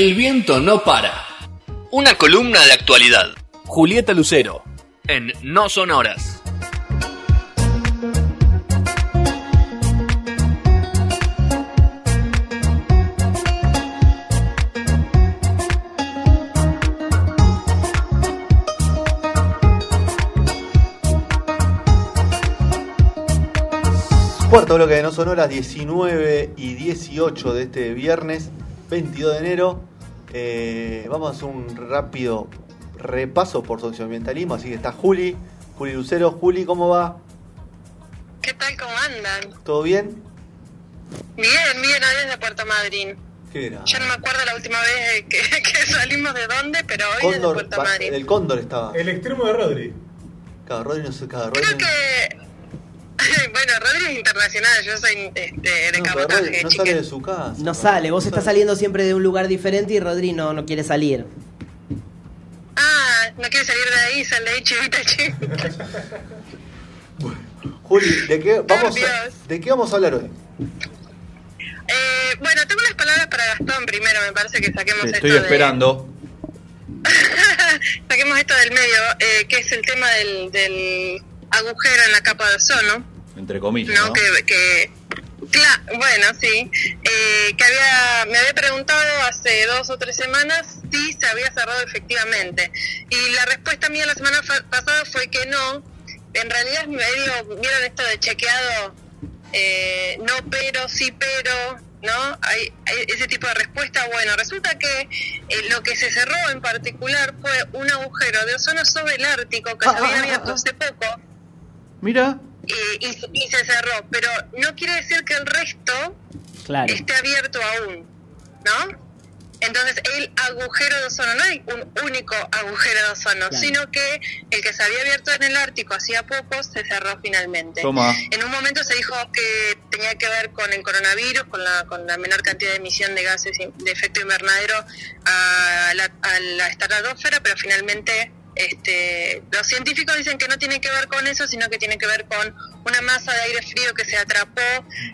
El viento no para. Una columna de actualidad. Julieta Lucero. En No Son Horas. Cuarto bloque de No Son Horas, 19 y 18 de este viernes, 22 de enero. Eh, vamos a hacer un rápido repaso por socioambientalismo, así que está Juli, Juli Lucero. Juli, ¿cómo va? ¿Qué tal? ¿Cómo andan? ¿Todo bien? Bien, bien, hoy desde Puerto Madryn. ¿Qué era? Yo no me acuerdo la última vez que, que salimos de dónde, pero hoy desde Puerto Madryn. el Cóndor estaba. El extremo de Rodri. Cada Rodri no sé, cada Rodri. Creo que... bueno, Rodri es internacional, yo soy este, de No, cabotaje, Rodri no sale de su casa. No sale, vos estás saliendo siempre de un lugar diferente y Rodri no, no quiere salir. Ah, no quiere salir de ahí, sal de ahí, chivita, chivita. Juli, ¿de qué, vamos a. ¿de qué vamos a hablar hoy? Eh, bueno, tengo unas palabras para Gastón primero, me parece que saquemos Te esto estoy de- esperando. saquemos esto del medio, eh, que es el tema del, del agujero en la capa de ozono. Entre comillas, ¿no? ¿no? Que, que cla- bueno, sí, eh, que había, me había preguntado hace dos o tres semanas si se había cerrado efectivamente. Y la respuesta mía la semana fa- pasada fue que no. En realidad es medio, vieron esto de chequeado, eh, no pero, sí pero, ¿no? Hay, hay ese tipo de respuesta. Bueno, resulta que eh, lo que se cerró en particular fue un agujero de ozono sobre el Ártico que se había abierto hace poco Mira, eh, y, y se cerró, pero no quiere decir que el resto Claro. esté abierto aún, ¿no? Entonces, el agujero de ozono, no hay un único agujero de ozono, Claro. sino que el que se había abierto en el Ártico hacía poco se cerró finalmente. toma. En un momento se dijo que tenía que ver con el coronavirus, con la, con la menor cantidad de emisión de gases de efecto invernadero a la, a la estratosfera, pero finalmente este, los científicos dicen que no tiene que ver con eso, sino que tiene que ver con una masa de aire frío que se atrapó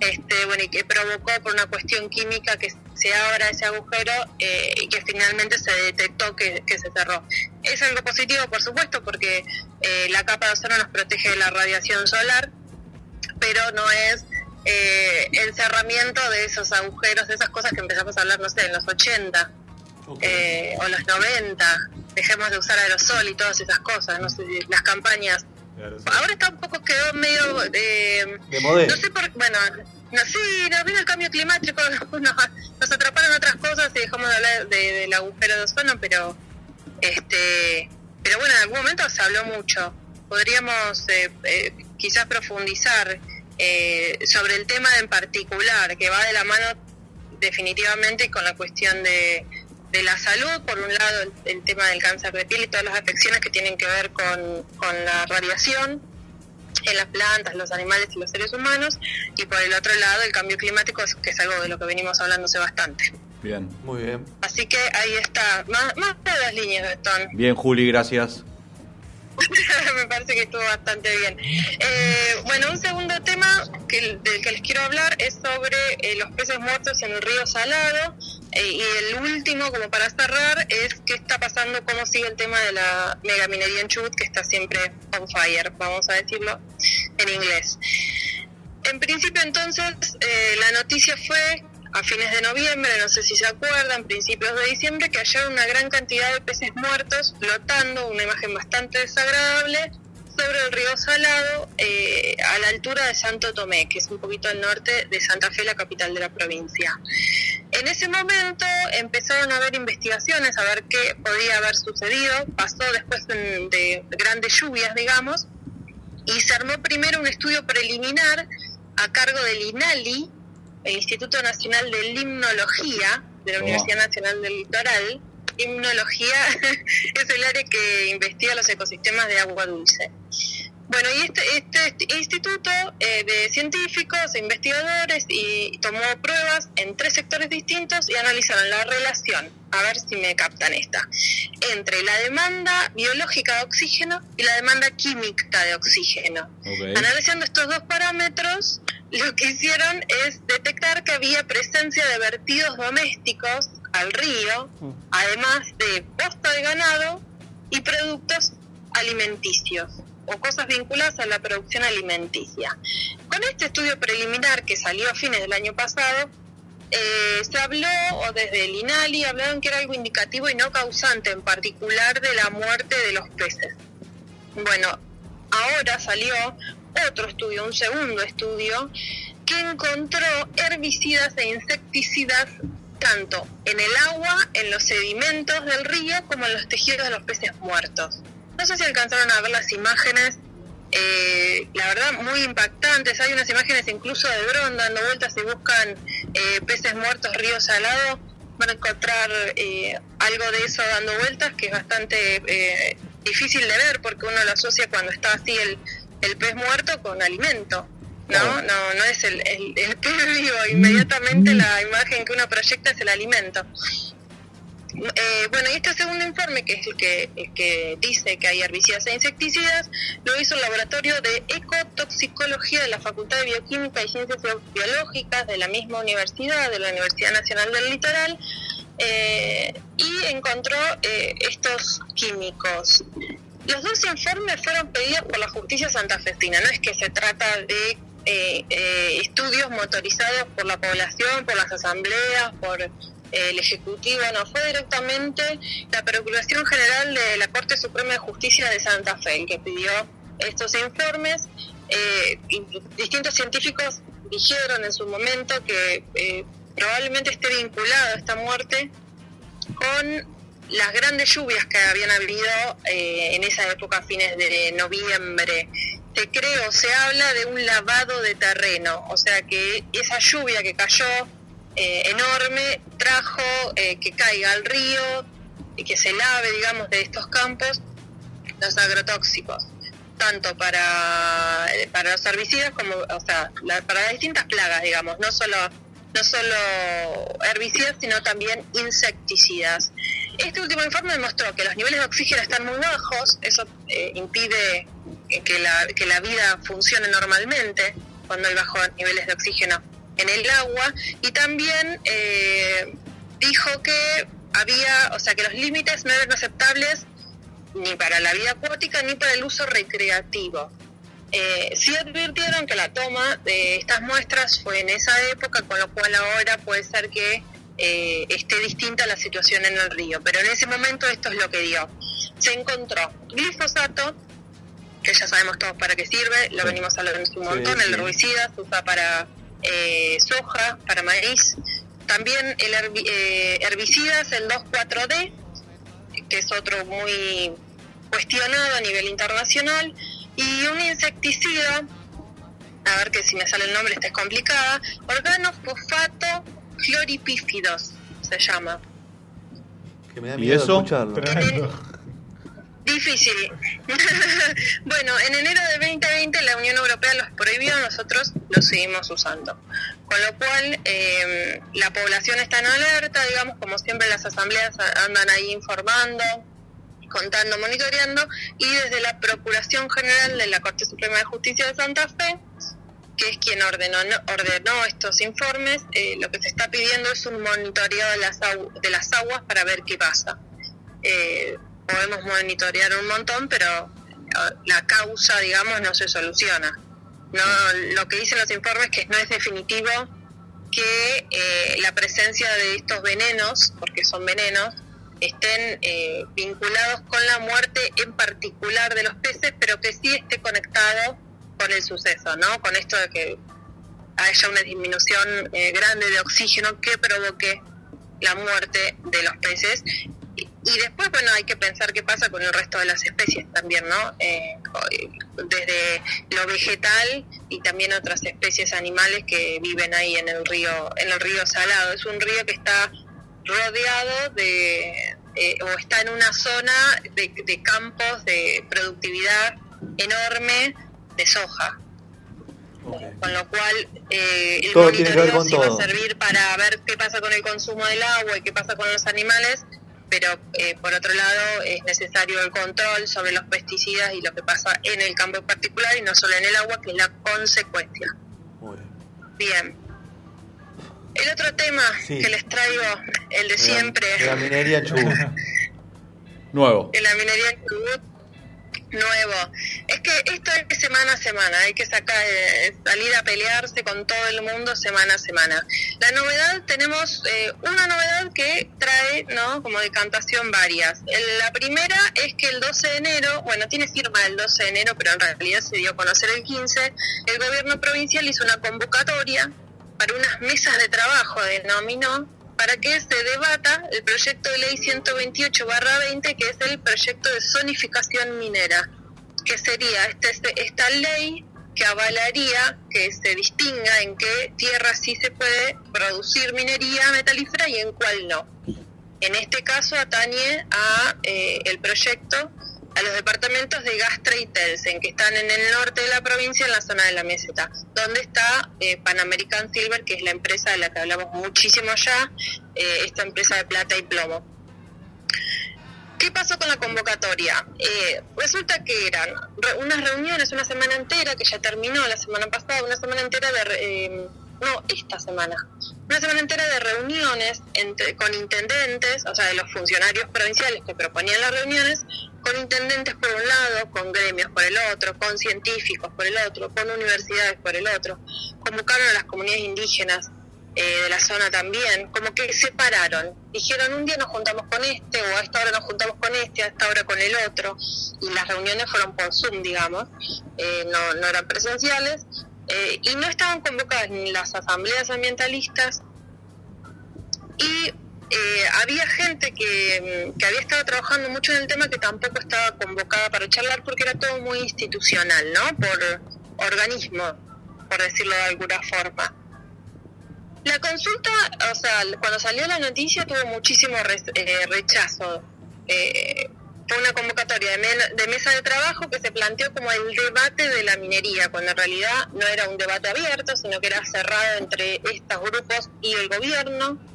este, bueno, y que provocó por una cuestión química que se abra ese agujero eh, y que finalmente se detectó que, que se cerró. Es algo positivo, por supuesto, porque eh, la capa de ozono nos protege de la radiación solar, pero no es eh, el cerramiento de esos agujeros, de esas cosas que empezamos a hablar, no sé, en los 80 eh, o los 90. Dejemos de usar aerosol y todas esas cosas, no sé, las campañas. Ahora está un poco, quedó medio... eh, De modelo. no sé por bueno, no sí, nos vino el cambio climático, nos, nos atraparon otras cosas y dejamos de hablar de- del agujero de ozono, pero este, pero bueno, en algún momento se habló mucho. Podríamos eh, eh, quizás profundizar eh, sobre el tema en particular, que va de la mano definitivamente con la cuestión de, de la salud, por un lado el, el tema del cáncer de piel y todas las afecciones que tienen que ver con, con la radiación en las plantas, los animales y los seres humanos, y por el otro lado el cambio climático, que es algo de lo que venimos hablando hace bastante. Bien. Muy bien. Así que ahí está, más, más de las líneas, Gastón. Bien, Juli, gracias. Me parece que estuvo bastante bien. Eh, bueno, un segundo tema que, del que les quiero hablar es sobre eh, los peces muertos en el río Salado. Eh, y el último, como para cerrar, es qué está pasando, cómo sigue el tema de la megaminería en Chubut, que está siempre on fire, vamos a decirlo en inglés. En principio, entonces, eh, la noticia fue a fines de noviembre, no sé si se acuerdan, principios de diciembre, que hallaron una gran cantidad de peces muertos flotando, una imagen bastante desagradable, sobre el río Salado, eh, a la altura de Santo Tomé, que es un poquito al norte de Santa Fe, la capital de la provincia. En ese momento empezaron a haber investigaciones, a ver qué podía haber sucedido. Pasó después de, de grandes lluvias, digamos, y se armó primero un estudio preliminar a cargo del INALI, el Instituto Nacional de Limnología de la Oh. Universidad Nacional del Litoral. Limnología es el área que investiga los ecosistemas de agua dulce. Bueno, y este, este instituto eh, de científicos e investigadores y tomó pruebas en tres sectores distintos y analizaron la relación, a ver si me captan esta, entre la demanda biológica de oxígeno y la demanda química de oxígeno. Analizando estos dos parámetros, lo que hicieron es detectar que había presencia de vertidos domésticos al río, además de posta de ganado y productos alimenticios o cosas vinculadas a la producción alimenticia. Con este estudio preliminar que salió a fines del año pasado, eh, se habló, o desde el INALI, hablaron que era algo indicativo y no causante en particular de la muerte de los peces. Bueno, ahora salió otro estudio, un segundo estudio, que encontró herbicidas e insecticidas tanto en el agua, en los sedimentos del río, como en los tejidos de los peces muertos. No sé si alcanzaron a ver las imágenes, eh, la verdad muy impactantes. Hay unas imágenes incluso de dron dando vueltas y buscan eh, peces muertos, río salado. Van a encontrar eh, algo de eso dando vueltas que es bastante eh, difícil de ver porque uno lo asocia cuando está así el, el pez muerto con alimento. No, no, no es el, el, el pez vivo. Inmediatamente la imagen que uno proyecta es el alimento. Eh, bueno, y este segundo informe, que es el que, que dice que hay herbicidas e insecticidas, lo hizo el Laboratorio de Ecotoxicología de la Facultad de Bioquímica y Ciencias Biológicas de la misma universidad, de la Universidad Nacional del Litoral, eh, y encontró eh, estos químicos. Los dos informes fueron pedidos por la justicia santafesina, no es que se trata de estudios motorizados por la población, por las asambleas, por el Ejecutivo, no, fue directamente la Procuración General de la Corte Suprema de Justicia de Santa Fe el que pidió estos informes. Eh, distintos científicos dijeron en su momento que eh, probablemente esté vinculado esta muerte con las grandes lluvias que habían habido eh, en esa época, fines de noviembre. Se cree o se habla de un lavado de terreno, o sea que esa lluvia que cayó eh, enorme trajo eh, que caiga al río y que se lave, digamos, de estos campos los agrotóxicos, tanto para, eh, para los herbicidas como, o sea, la- para las distintas plagas, digamos, no solo no solo herbicidas, sino también insecticidas. Este último informe demostró que los niveles de oxígeno están muy bajos, eso eh, impide que la, que la vida funcione normalmente cuando hay bajos niveles de oxígeno en el agua, y también eh, dijo que había, o sea, que los límites no eran aceptables ni para la vida acuática ni para el uso recreativo. Eh, sí advirtieron que la toma de estas muestras fue en esa época, con lo cual ahora puede ser que eh, esté distinta la situación en el río, pero en ese momento esto es lo que dio. Se encontró glifosato, que ya sabemos todos para qué sirve, lo Sí. venimos hablando un montón, sí. el herbicida se usa para eh, soja, para maíz, también el herbi- eh, herbicidas, el 2,4-D, que es otro muy cuestionado a nivel internacional, y un insecticida, a ver que si me sale el nombre esta es complicada, organofosfato cloripífidos se llama. Que me da ¿Y miedo eso? escucharlo. Difícil. bueno, en enero de 2020 la Unión Europea los prohibió, nosotros los seguimos usando. Con lo cual, eh, la población está en alerta, digamos, como siempre las asambleas andan ahí informando, contando, monitoreando, y desde la Procuración General de la Corte Suprema de Justicia de Santa Fe, que es quien ordenó, ordenó estos informes, eh, lo que se está pidiendo es un monitoreo de las, agu- de las aguas para ver qué pasa. Eh, podemos monitorear un montón, pero eh, la causa, digamos, no se soluciona. No, lo que dicen los informes que no es definitivo que eh, la presencia de estos venenos, porque son venenos, estén eh, vinculados con la muerte en particular de los peces, pero que sí esté conectado con el suceso, ¿no? Con esto de que haya una disminución eh, grande de oxígeno que provoque la muerte de los peces. Y, después, bueno, hay que pensar qué pasa con el resto de las especies también, ¿no? Eh, desde lo vegetal y también otras especies animales que viven ahí en el río, en el río Salado. Es un río que está rodeado de, eh, o está en una zona de, de campos de productividad enorme de soja. Con lo cual, eh, el Todo monitoreo sí va a servir para ver qué pasa con el consumo del agua y qué pasa con los animales, pero eh, por otro lado es necesario el control sobre los pesticidas y lo que pasa en el campo en particular y no solo en el agua, que es la consecuencia. Bien. El otro tema Sí. que les traigo, el de De la- siempre, de la minería en Chubut. Nuevo. de la minería en Chubut, nuevo. Es que esto es semana a semana, hay que sacar, eh, salir a pelearse con todo el mundo semana a semana. La novedad, tenemos eh, una novedad que trae, ¿no? Como decantación varias. La primera es que el 12 de enero, bueno, tiene firma el 12 de enero, pero en realidad se dio a conocer el 15, el gobierno provincial hizo una convocatoria para unas mesas de trabajo, denominó, para que se debata el proyecto de ley 128-20, que es el proyecto de zonificación minera, que sería este, esta ley que avalaría que se distinga en qué tierra sí se puede producir minería metalífera y en cuál no. En este caso atañe a eh, el proyecto a los departamentos de Gastra y Telsen, que están en el norte de la provincia, en la zona de la meseta, donde está eh, Pan American Silver, que es la empresa de la que hablamos muchísimo ya, eh, esta empresa de plata y plomo. ¿Qué pasó con la convocatoria? Eh, resulta que eran re- unas reuniones, una semana entera, que ya terminó la semana pasada, una semana entera de... eh, no, esta semana. Una semana entera de reuniones entre, con intendentes, o sea, de los funcionarios provinciales que proponían las reuniones, con intendentes por un lado, con gremios por el otro, con científicos por el otro, con universidades por el otro. Convocaron a las comunidades indígenas eh, de la zona también, como que separaron. Dijeron, un día nos juntamos con este, o a esta hora nos juntamos con este, a esta hora con el otro, y las reuniones fueron por Zoom, digamos, eh, no, eran presenciales, eh, y no estaban convocadas ni las asambleas ambientalistas, y eh, había gente que, mm, que había estado trabajando mucho en el tema que tampoco estaba convocada para charlar porque era todo muy institucional, ¿no? Por organismo, por decirlo de alguna forma. La consulta, o sea, cuando salió la noticia tuvo muchísimo eh, rechazo. Eh, fue una convocatoria de mesa de trabajo que se planteó como el debate de la minería, cuando en realidad no era un debate abierto, sino que era cerrado entre estos grupos y el gobierno.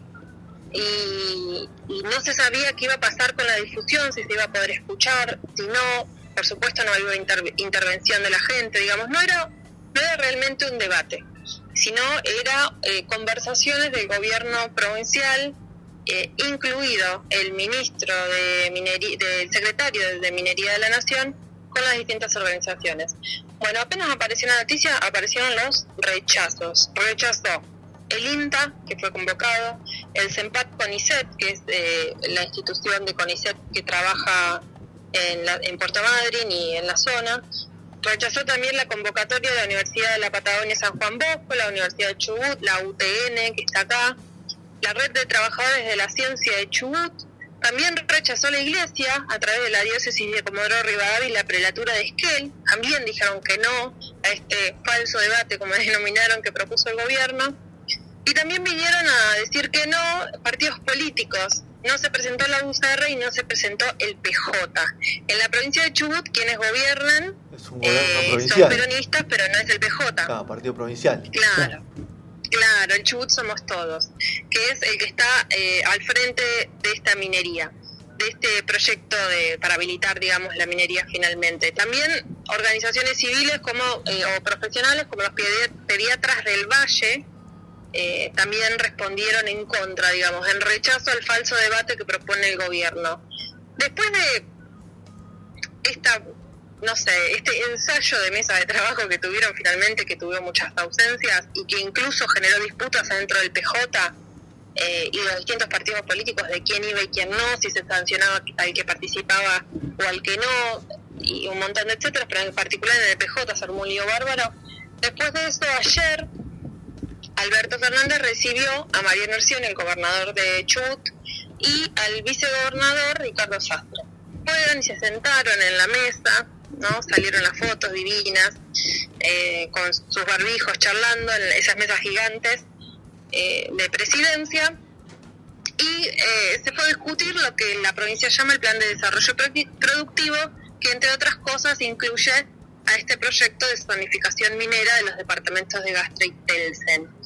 Y, y no se sabía qué iba a pasar con la difusión, si se iba a poder escuchar, si no, por supuesto no había inter- intervención de la gente, digamos, no era, no era realmente un debate sino era eh, conversaciones del gobierno provincial, eh, incluido el ministro de minería, del secretario de Minería de la Nación, con las distintas organizaciones. Bueno, apenas apareció la noticia, aparecieron los rechazos. Rechazó el INTA, que fue convocado, el CEMPAT CONICET, que es eh, la institución de CONICET que trabaja en, la, en Puerto Madryn y en la zona, Rechazó también la convocatoria de la Universidad de la Patagonia San Juan Bosco, la Universidad de Chubut, la UTN, que está acá, la Red de Trabajadores de la Ciencia de Chubut. También rechazó la Iglesia a través de la diócesis de Comodoro Rivadavia y la prelatura de Esquel. También dijeron que no a este falso debate, como denominaron, que propuso el gobierno. Y también vinieron a decir que no partidos políticos. No se presentó la UCR y no se presentó el PJ. En la provincia de Chubut, quienes gobiernan eh, son peronistas, pero no es el PJ. Ah, partido provincial. Claro, claro, el Chubut somos todos, que es el que está eh, al frente de esta minería, de este proyecto de, para habilitar, digamos, la minería finalmente. También organizaciones civiles como eh, o profesionales como los pedi- pediatras del Valle eh, también respondieron en contra, digamos, en rechazo al falso debate que propone el gobierno. Después de esta, no sé, este ensayo de mesa de trabajo que tuvieron finalmente, que tuvo muchas ausencias y que incluso generó disputas dentro del PJ eh, y los distintos partidos políticos de quién iba y quién no, si se sancionaba al que participaba o al que no, y un montón de etcétera, pero en particular en el PJ lío bárbaro. Después de eso, ayer, Alberto Fernández recibió a Mariano Orsione, el gobernador de Chubut, y al vicegobernador Ricardo Sastre. Fueron y se sentaron en la mesa, ¿no? Salieron las fotos divinas, eh, con sus barbijos charlando en esas mesas gigantes eh, de presidencia. Y eh, se fue a discutir lo que la provincia llama el Plan de Desarrollo Produ- Productivo, que entre otras cosas incluye a este proyecto de zonificación minera de los departamentos de Gastra y Telsen.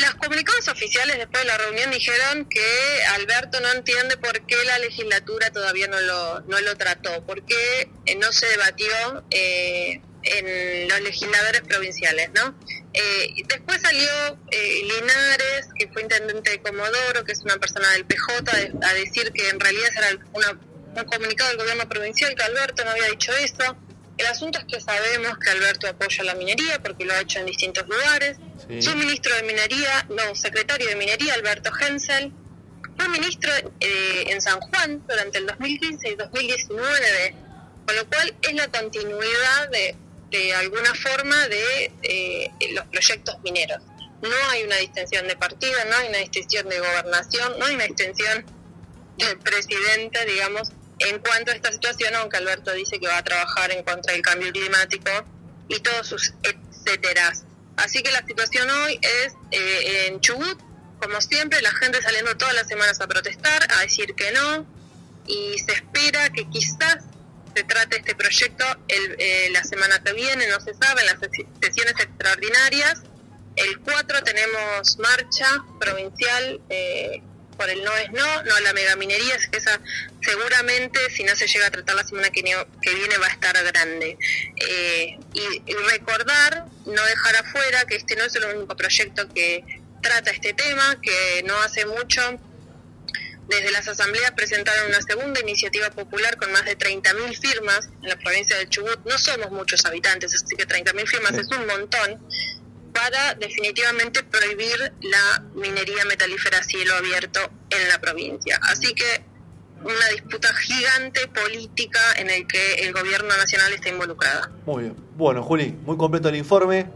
Los comunicados oficiales después de la reunión dijeron que Alberto no entiende por qué la legislatura todavía no lo, no lo trató, por qué eh, no se debatió eh, en los legisladores provinciales, ¿no? Eh, después salió eh, Linares, que fue intendente de Comodoro, que es una persona del PJ, a decir que en realidad era un comunicado del gobierno provincial que Alberto no había dicho eso. El asunto es que sabemos que Alberto apoya la minería porque lo ha hecho en distintos lugares. Su ministro de Minería, no, secretario de Minería, Alberto Hensel, fue ministro eh, en San Juan durante el 2015 y 2019, con lo cual es la continuidad de, de alguna forma de eh, los proyectos mineros. No hay una distinción de partido, no hay una distinción de gobernación, no hay una distinción del presidente, digamos, en cuanto a esta situación, aunque Alberto dice que va a trabajar en contra del cambio climático y todos sus etcéteras. Así que la situación hoy es eh, en Chubut, como siempre, la gente saliendo todas las semanas a protestar, a decir que no, y se espera que quizás se trate este proyecto el, eh, la semana que viene, no se sabe, en las sesiones extraordinarias. El 4 tenemos marcha provincial eh, por el no es no, no a la megaminería, es que esa seguramente si no se llega a tratar la semana que, que viene va a estar grande. Eh, y, recordar, no dejar afuera que este no es el único proyecto que trata este tema, que no hace mucho desde las asambleas presentaron una segunda iniciativa popular con más de 30.000 firmas en la provincia de Chubut. No somos muchos habitantes, así que 30.000 firmas es un montón para definitivamente prohibir la minería metalífera a cielo abierto en la provincia. Así que una disputa gigante política en el que el gobierno nacional está involucrada. Muy bien. Bueno, Juli, muy completo el informe.